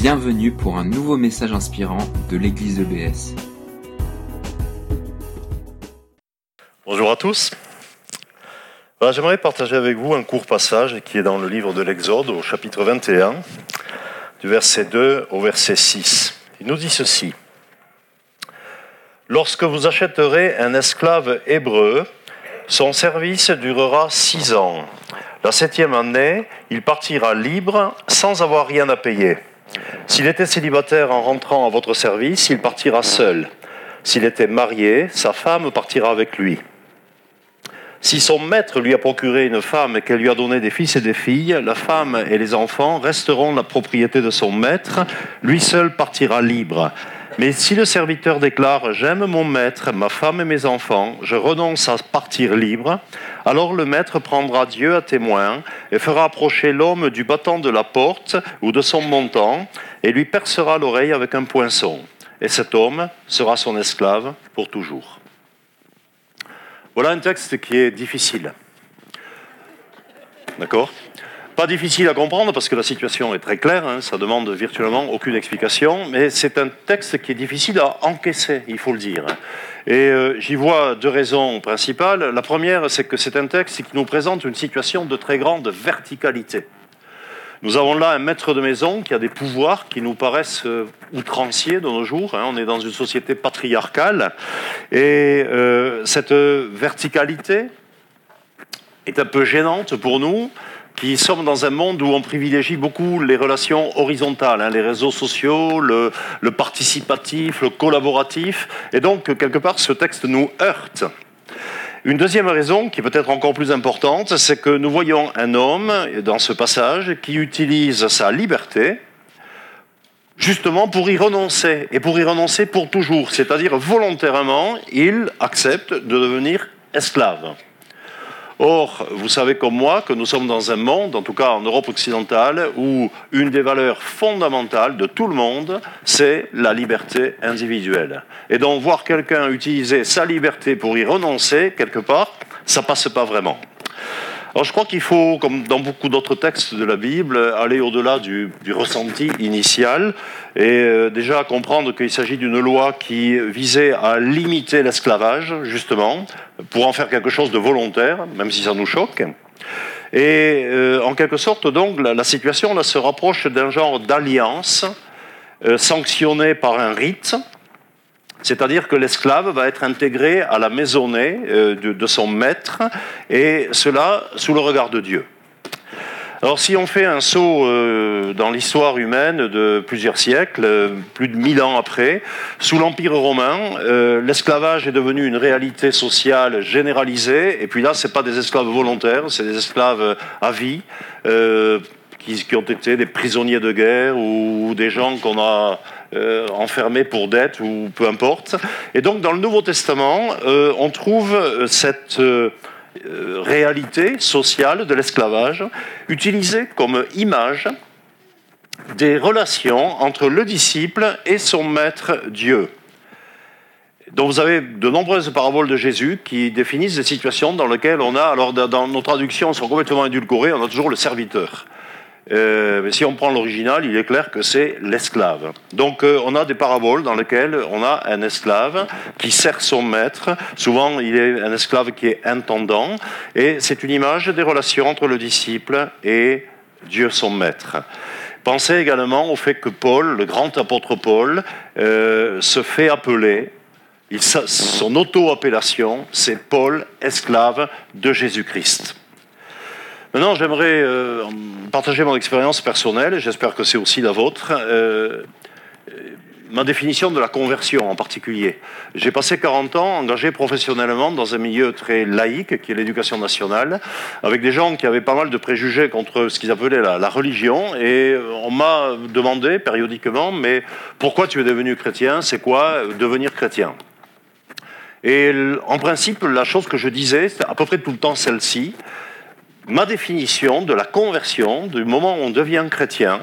Bienvenue pour un nouveau message inspirant de l'église EBS. Bonjour à tous. J'aimerais partager avec vous un court passage qui est dans le livre de l'Exode au chapitre 21, du verset 2 au verset 6. Il nous dit ceci. Lorsque vous achèterez un esclave hébreu, son service durera six ans. La septième année, il partira libre sans avoir rien à payer. S'il était célibataire en rentrant à votre service, il partira seul. S'il était marié, sa femme partira avec lui. Si son maître lui a procuré une femme et qu'elle lui a donné des fils et des filles, la femme et les enfants resteront la propriété de son maître, lui seul partira libre. Mais si le serviteur déclare J'aime mon maître, ma femme et mes enfants, je renonce à partir libre, alors le maître prendra Dieu à témoin et fera approcher l'homme du battant de la porte ou de son montant et lui percera l'oreille avec un poinçon. Et cet homme sera son esclave pour toujours. Voilà un texte qui est difficile. D'accord? Pas difficile à comprendre parce que la situation est très claire, hein, ça demande virtuellement aucune explication, mais c'est un texte qui est difficile à encaisser, il faut le dire. Et euh, j'y vois deux raisons principales. La première, c'est que c'est un texte qui nous présente une situation de très grande verticalité. Nous avons là un maître de maison qui a des pouvoirs qui nous paraissent euh, outranciers de nos jours. Hein. On est dans une société patriarcale. Et euh, cette verticalité est un peu gênante pour nous qui sommes dans un monde où on privilégie beaucoup les relations horizontales, hein, les réseaux sociaux, le, le participatif, le collaboratif. Et donc, quelque part, ce texte nous heurte. Une deuxième raison, qui peut-être encore plus importante, c'est que nous voyons un homme dans ce passage qui utilise sa liberté justement pour y renoncer, et pour y renoncer pour toujours, c'est-à-dire volontairement, il accepte de devenir esclave. Or, vous savez comme moi que nous sommes dans un monde, en tout cas en Europe occidentale, où une des valeurs fondamentales de tout le monde, c'est la liberté individuelle. Et donc voir quelqu'un utiliser sa liberté pour y renoncer, quelque part, ça passe pas vraiment. Alors je crois qu'il faut, comme dans beaucoup d'autres textes de la Bible, aller au-delà du, ressenti initial et euh, déjà comprendre qu'il s'agit d'une loi qui visait à limiter l'esclavage, justement, pour en faire quelque chose de volontaire, même si ça nous choque. Et euh, en quelque sorte, donc, la, situation se rapproche d'un genre d'alliance euh, sanctionnée par un rite, c'est-à-dire que l'esclave va être intégré à la maisonnée euh, de, son maître, et cela sous le regard de Dieu. Alors si on fait un saut euh, dans l'histoire humaine de plusieurs siècles, euh, plus de mille ans après, sous l'Empire romain, l'esclavage est devenu une réalité sociale généralisée, et puis là, ce pas des esclaves volontaires, c'est des esclaves à vie, qui, ont été des prisonniers de guerre ou des gens qu'on a euh, enfermés pour dette ou peu importe. Et donc dans le Nouveau Testament, euh, on trouve euh, cette réalité sociale de l'esclavage utilisée comme image des relations entre le disciple et son maître Dieu. Donc vous avez de nombreuses paraboles de Jésus qui définissent des situations dans lesquelles on a, alors dans nos traductions sont complètement édulcorées, on a toujours le serviteur. Euh, mais si on prend l'original, il est clair que c'est l'esclave. Donc euh, on a des paraboles dans lesquelles on a un esclave qui sert son maître. Souvent, il est un esclave qui est intendant. Et c'est une image des relations entre le disciple et Dieu son maître. Pensez également au fait que Paul, le grand apôtre Paul, euh, se fait appeler, son auto-appellation, c'est Paul, esclave de Jésus-Christ. Maintenant, j'aimerais euh, partager mon expérience personnelle, j'espère que c'est aussi la vôtre. Euh, ma définition de la conversion en particulier. J'ai passé 40 ans engagé professionnellement dans un milieu très laïque, qui est l'éducation nationale, avec des gens qui avaient pas mal de préjugés contre ce qu'ils appelaient la, la, religion. Et on m'a demandé périodiquement, mais pourquoi tu es devenu chrétien? C'est quoi devenir chrétien? Et en principe, la chose que je disais, c'est à peu près tout le temps celle-ci ma définition de la conversion, du moment où on devient chrétien,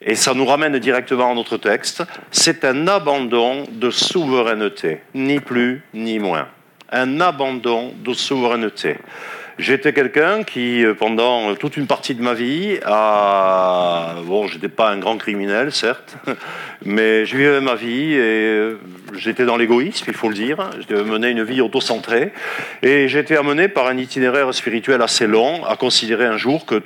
et ça nous ramène directement à notre texte, c'est un abandon de souveraineté, ni plus ni moins. Un abandon de souveraineté. J'étais quelqu'un qui, euh, pendant toute une partie de ma vie, a... bon, j'étais pas un grand criminel, certes, mais je vivais ma vie et euh, j'étais dans l'égoïsme, il faut le dire. Je menais une vie auto-centrée et j'étais amené par un itinéraire spirituel assez long à considérer un jour que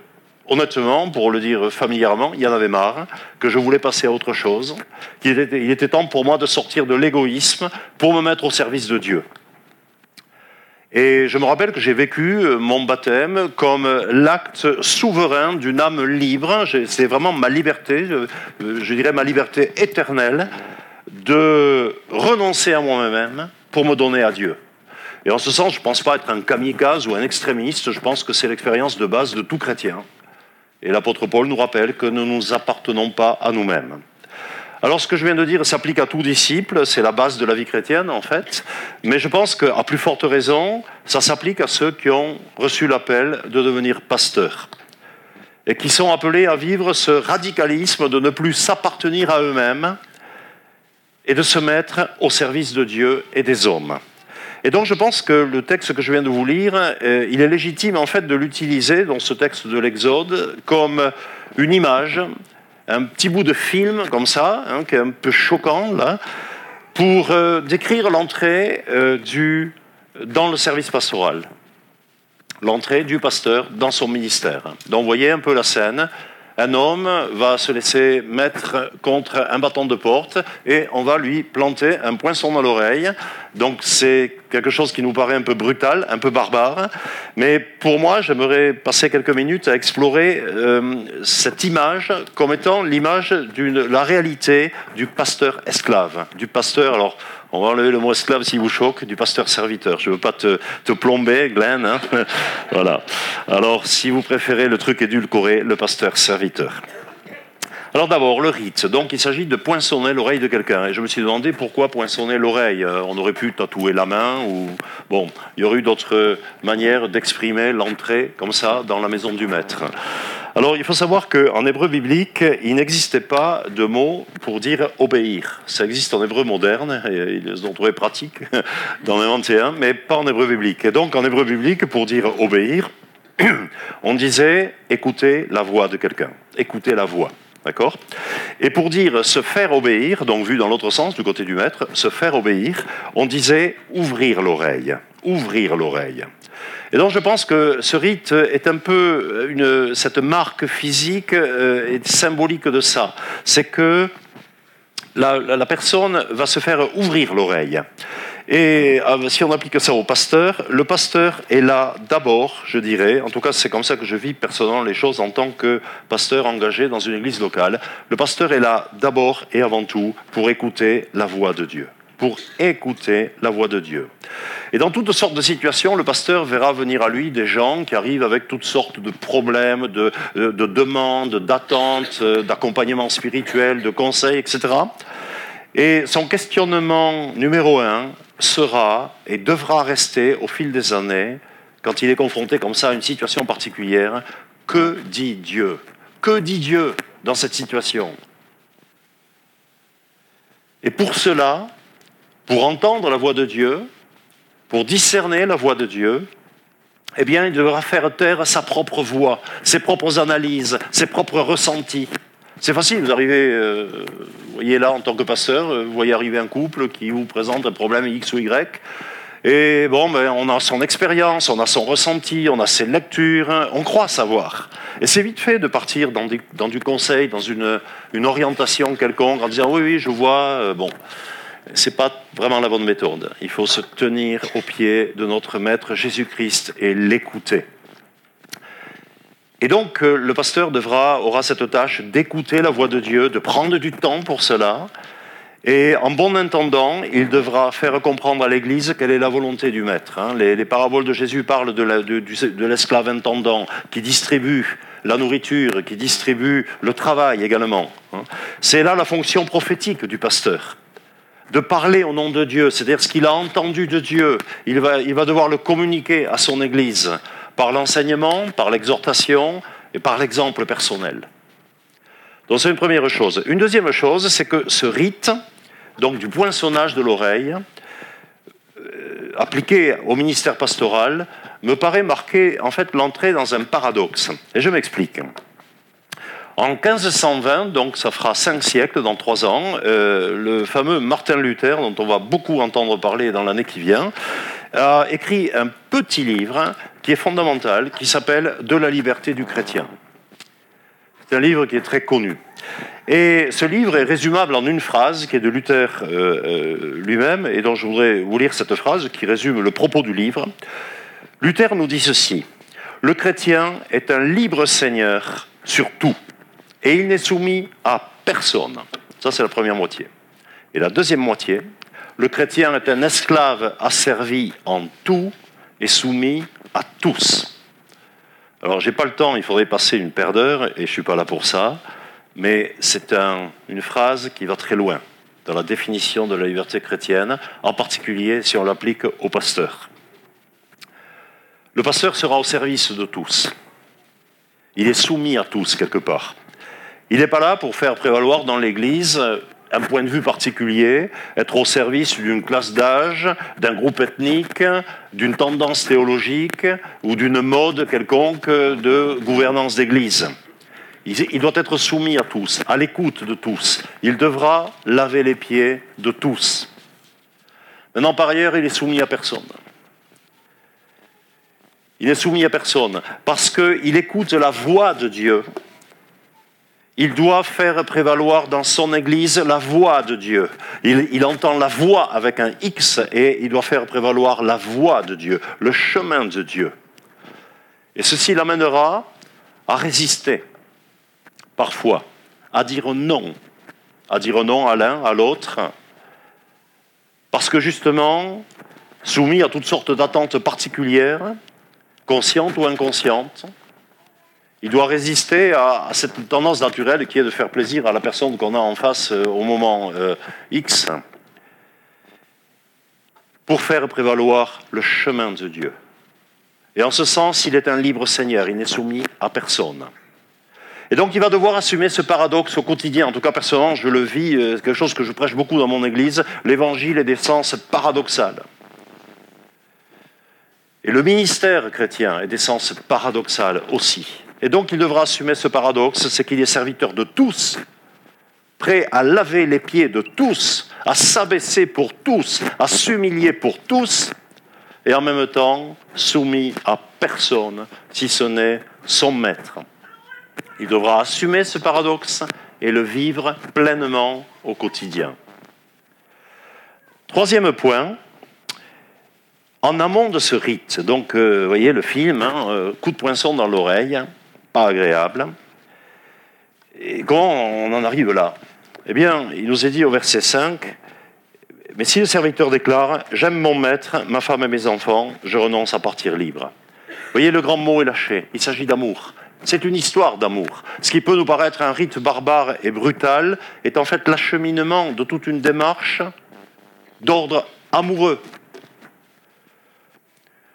honnêtement, pour le dire familièrement, il y en avait marre, que je voulais passer à autre chose, qu'il il était temps pour moi de sortir de l'égoïsme pour me mettre au service de Dieu. Et je me rappelle que j'ai vécu euh, mon baptême comme l'acte souverain d'une âme libre. C'est vraiment ma liberté, je, dirais ma liberté éternelle, de renoncer à moi-même pour me donner à Dieu. Et en ce sens, je ne pense pas être un kamikaze ou un extrémiste, je pense que c'est l'expérience de base de tout chrétien. Et l'apôtre Paul nous rappelle que nous ne nous appartenons pas à nous-mêmes. Alors ce que je viens de dire s'applique à tout disciple, c'est la base de la vie chrétienne en fait, mais je pense qu'à plus forte raison, ça s'applique à ceux qui ont reçu l'appel de devenir pasteurs et qui sont appelés à vivre ce radicalisme de ne plus s'appartenir à eux-mêmes et de se mettre au service de Dieu et des hommes. Et donc je pense que le texte que je viens de vous lire, euh, il est légitime en fait de l'utiliser dans ce texte de l'Exode comme une image un petit bout de film comme ça, hein, qui est un peu choquant là, pour euh, décrire l'entrée euh, du dans le service pastoral, l'entrée du pasteur dans son ministère. Donc vous voyez un peu la scène un homme va se laisser mettre contre un bâton de porte et on va lui planter un poinçon dans l'oreille. Donc c'est quelque chose qui nous paraît un peu brutal, un peu barbare. Mais pour moi, j'aimerais passer quelques minutes à explorer euh, cette image comme étant l'image de la réalité du pasteur esclave. Du pasteur, alors on va enlever le mot esclave s'il vous choque, du pasteur serviteur. Je ne veux pas te, plomber, Glenn. Hein. voilà. Alors, si vous préférez le truc édulcoré, le pasteur serviteur. Alors d'abord, le rite. Donc il s'agit de poinçonner l'oreille de quelqu'un. Et je me suis demandé pourquoi poinçonner l'oreille. Euh, on aurait pu tatouer la main ou... Bon, il y aurait eu d'autres manières d'exprimer l'entrée comme ça dans la maison du maître. Alors il faut savoir qu'en hébreu biblique, il n'existait pas de mot pour dire obéir. Ça existe en hébreu moderne, et ils ont trouvé pratique dans le 21, mais pas en hébreu biblique. Et donc en hébreu biblique, pour dire obéir, on disait écouter la voix de quelqu'un, écouter la voix. D'accord? Et pour dire se faire obéir, donc vu dans l'autre sens, du côté du maître, se faire obéir, on disait ouvrir l'oreille. Ouvrir l'oreille. Et donc je pense que ce rite est un peu cette marque physique euh, et symbolique de ça. C'est que la, la, personne va se faire ouvrir l'oreille. Et euh, si on applique ça au pasteur, le pasteur est là d'abord, je dirais, en tout cas c'est comme ça que je vis personnellement les choses en tant que pasteur engagé dans une église locale, le pasteur est là d'abord et avant tout pour écouter la voix de Dieu pour écouter la voix de Dieu. Et dans toutes sortes de situations, le pasteur verra venir à lui des gens qui arrivent avec toutes sortes de problèmes, de, de, demandes, d'attentes, euh, d'accompagnement spirituel, de conseils, etc. Et son questionnement numéro un sera et devra rester au fil des années, quand il est confronté comme ça à une situation particulière, que dit Dieu? Que dit Dieu dans cette situation? Et pour cela, pour entendre la voix de Dieu, pour discerner la voix de Dieu, eh bien, il devra faire taire sa propre voix, ses propres analyses, ses propres ressentis. C'est facile, vous arrivez, euh, vous voyez là en tant que pasteur, euh, vous voyez arriver un couple qui vous présente un problème X ou Y, et bon, ben, on a son expérience, on a son ressenti, on a ses lectures, hein, on croit savoir. Et c'est vite fait de partir dans, du conseil, dans une, orientation quelconque, en disant oui, oui, je vois, euh, bon c'est pas vraiment la bonne méthode. Il faut se tenir au pied de notre Maître Jésus-Christ et l'écouter. Et donc, euh, le pasteur aura cette tâche d'écouter la voix de Dieu, de prendre du temps pour cela. Et en bon intendant, il devra faire comprendre à l'Église quelle est la volonté du Maître. Hein. Les, paraboles de Jésus parlent de l'esclave intendant qui distribue la nourriture, qui distribue le travail également. Hein. C'est là la fonction prophétique du pasteur de parler au nom de Dieu, c'est-à-dire ce qu'il a entendu de Dieu, il va, devoir le communiquer à son Église par l'enseignement, par l'exhortation et par l'exemple personnel. Donc c'est une première chose. Une deuxième chose, c'est que ce rite, donc du poinçonnage de l'oreille, euh, appliqué au ministère pastoral, me paraît marquer en fait l'entrée dans un paradoxe. Et je m'explique. En 1520, donc ça fera cinq siècles, dans trois ans, euh, le fameux Martin Luther, dont on va beaucoup entendre parler dans l'année qui vient, a écrit un petit livre qui est fondamental, qui s'appelle De la liberté du chrétien. C'est un livre qui est très connu. Et ce livre est résumable en une phrase qui est de Luther euh, euh, lui-même, et dont je voudrais vous lire cette phrase qui résume le propos du livre. Luther nous dit ceci Le chrétien est un libre seigneur sur tout, et il n'est soumis à personne. Ça, c'est la première moitié. Et la deuxième moitié Le chrétien est un esclave asservi en tout et soumis à tous. Alors, j'ai pas le temps, il faudrait passer une paire d'heures, et je suis pas là pour ça mais c'est une phrase qui va très loin dans la définition de la liberté chrétienne, en particulier si on l'applique au pasteur. Le pasteur sera au service de tous. Il est soumis à tous quelque part. Il n'est pas là pour faire prévaloir dans l'Église un point de vue particulier, être au service d'une classe d'âge, d'un groupe ethnique, d'une tendance théologique ou d'une mode quelconque de gouvernance d'Église. Il doit être soumis à tous, à l'écoute de tous. Il devra laver les pieds de tous. Maintenant, par ailleurs, il est soumis à personne. Il est soumis à personne parce qu'il écoute la voix de Dieu. Il doit faire prévaloir dans son Église la voix de Dieu. Il, entend la voix avec un X et il doit faire prévaloir la voix de Dieu, le chemin de Dieu. Et ceci l'amènera à résister parfois, à dire non, à dire non à l'un, à l'autre, parce que justement, soumis à toutes sortes d'attentes particulières, conscientes ou inconscientes, il doit résister à, cette tendance naturelle qui est de faire plaisir à la personne qu'on a en face euh, au moment euh, X, pour faire prévaloir le chemin de Dieu. Et en ce sens, il est un libre Seigneur, il n'est soumis à personne. Et donc il va devoir assumer ce paradoxe au quotidien. En tout cas, personnellement, je le vis, euh, c'est quelque chose que je prêche beaucoup dans mon église. L'évangile est d'essence paradoxale. Et le ministère chrétien est d'essence paradoxale aussi. Et donc il devra assumer ce paradoxe, c'est qu'il est serviteur de tous, prêt à laver les pieds de tous, à s'abaisser pour tous, à s'humilier pour tous, et en même temps soumis à personne, si ce n'est son maître. Il devra assumer ce paradoxe et le vivre pleinement au quotidien. Troisième point, en amont de ce rite, donc euh, vous voyez le film, hein, euh, coup de poinçon dans l'oreille, pas agréable. Et comment on en arrive là? Eh bien, il nous est dit au verset 5, mais si le serviteur déclare, j'aime mon maître, ma femme et mes enfants, je renonce à partir libre. Voyez, le grand mot est lâché, il s'agit d'amour. C'est une histoire d'amour. Ce qui peut nous paraître un rite barbare et brutal est en fait l'acheminement de toute une démarche d'ordre amoureux.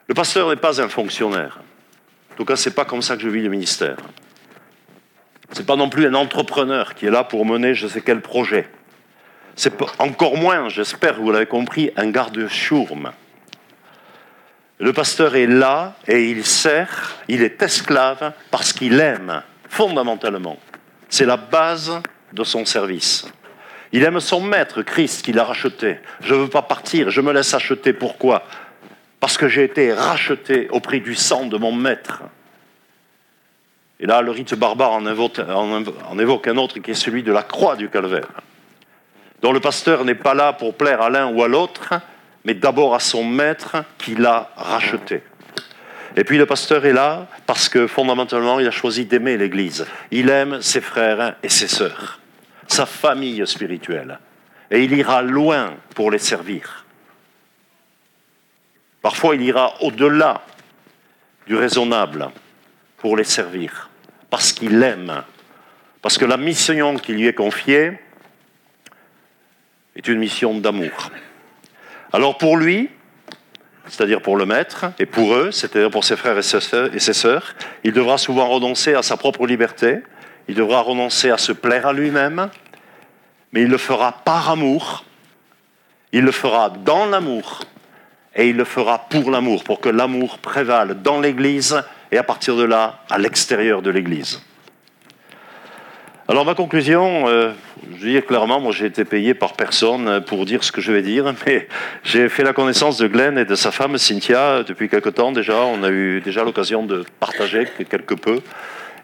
Le pasteur n'est pas un fonctionnaire. Tout cas, ce n'est pas comme ça que je vis le ministère. Ce n'est pas non plus un entrepreneur qui est là pour mener je sais quel projet. C'est encore moins, j'espère vous l'avez compris, un garde-chourme. Le pasteur est là et il sert, il est esclave parce qu'il aime fondamentalement. C'est la base de son service. Il aime son maître, Christ, qui l'a racheté. Je ne veux pas partir, je me laisse acheter. Pourquoi? Parce que j'ai été racheté au prix du sang de mon maître. Et là, le rite barbare en évoque, un autre qui est celui de la croix du calvaire, dont le pasteur n'est pas là pour plaire à l'un ou à l'autre, mais d'abord à son maître qui l'a racheté. Et puis le pasteur est là parce que fondamentalement, il a choisi d'aimer l'Église. Il aime ses frères et ses sœurs, sa famille spirituelle. Et il ira loin pour les servir. Parfois, il ira au-delà du raisonnable pour les servir, parce qu'il aime, parce que la mission qui lui est confiée est une mission d'amour. Alors pour lui, c'est-à-dire pour le maître, et pour eux, c'est-à-dire pour ses frères et ses sœurs, il devra souvent renoncer à sa propre liberté, il devra renoncer à se plaire à lui-même, mais il le fera par amour, il le fera dans l'amour, et il le fera pour l'amour, pour que l'amour prévale dans l'Église et à partir de là, à l'extérieur de l'Église. Alors ma conclusion, euh, je dis clairement, moi j'ai été payé par personne pour dire ce que je vais dire, mais j'ai fait la connaissance de Glenn et de sa femme Cynthia depuis quelque temps déjà. On a eu déjà l'occasion de partager quelque peu.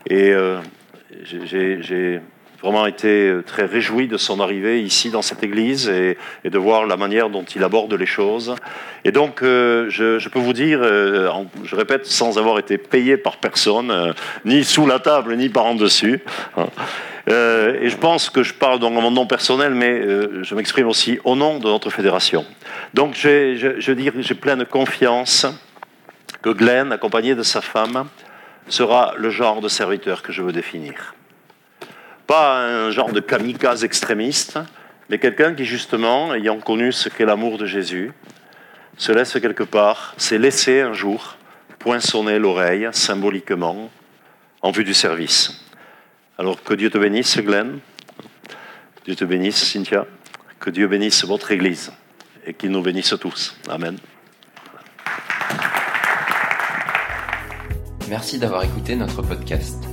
Et euh, j'ai vraiment été euh, très réjoui de son arrivée ici dans cette église et, de voir la manière dont il aborde les choses. Et donc, euh, je, peux vous dire, euh, je répète, sans avoir été payé par personne, ni sous la table, ni par en dessus. Hein. et je pense que je parle dans mon nom personnel, mais je m'exprime aussi au nom de notre fédération. Donc, je, je, dis, j'ai pleine confiance que Glenn, accompagné de sa femme, sera le genre de serviteur que je veux définir. Pas un genre de kamikaze extrémiste, mais quelqu'un qui, justement, ayant connu ce qu'est l'amour de Jésus, se laisse quelque part, s'est laissé un jour poinçonner l'oreille symboliquement en vue du service. Alors que Dieu te bénisse, Glenn. Dieu te bénisse, Cynthia. Que Dieu bénisse votre Église et qu'il nous bénisse tous. Amen. Merci d'avoir écouté notre podcast.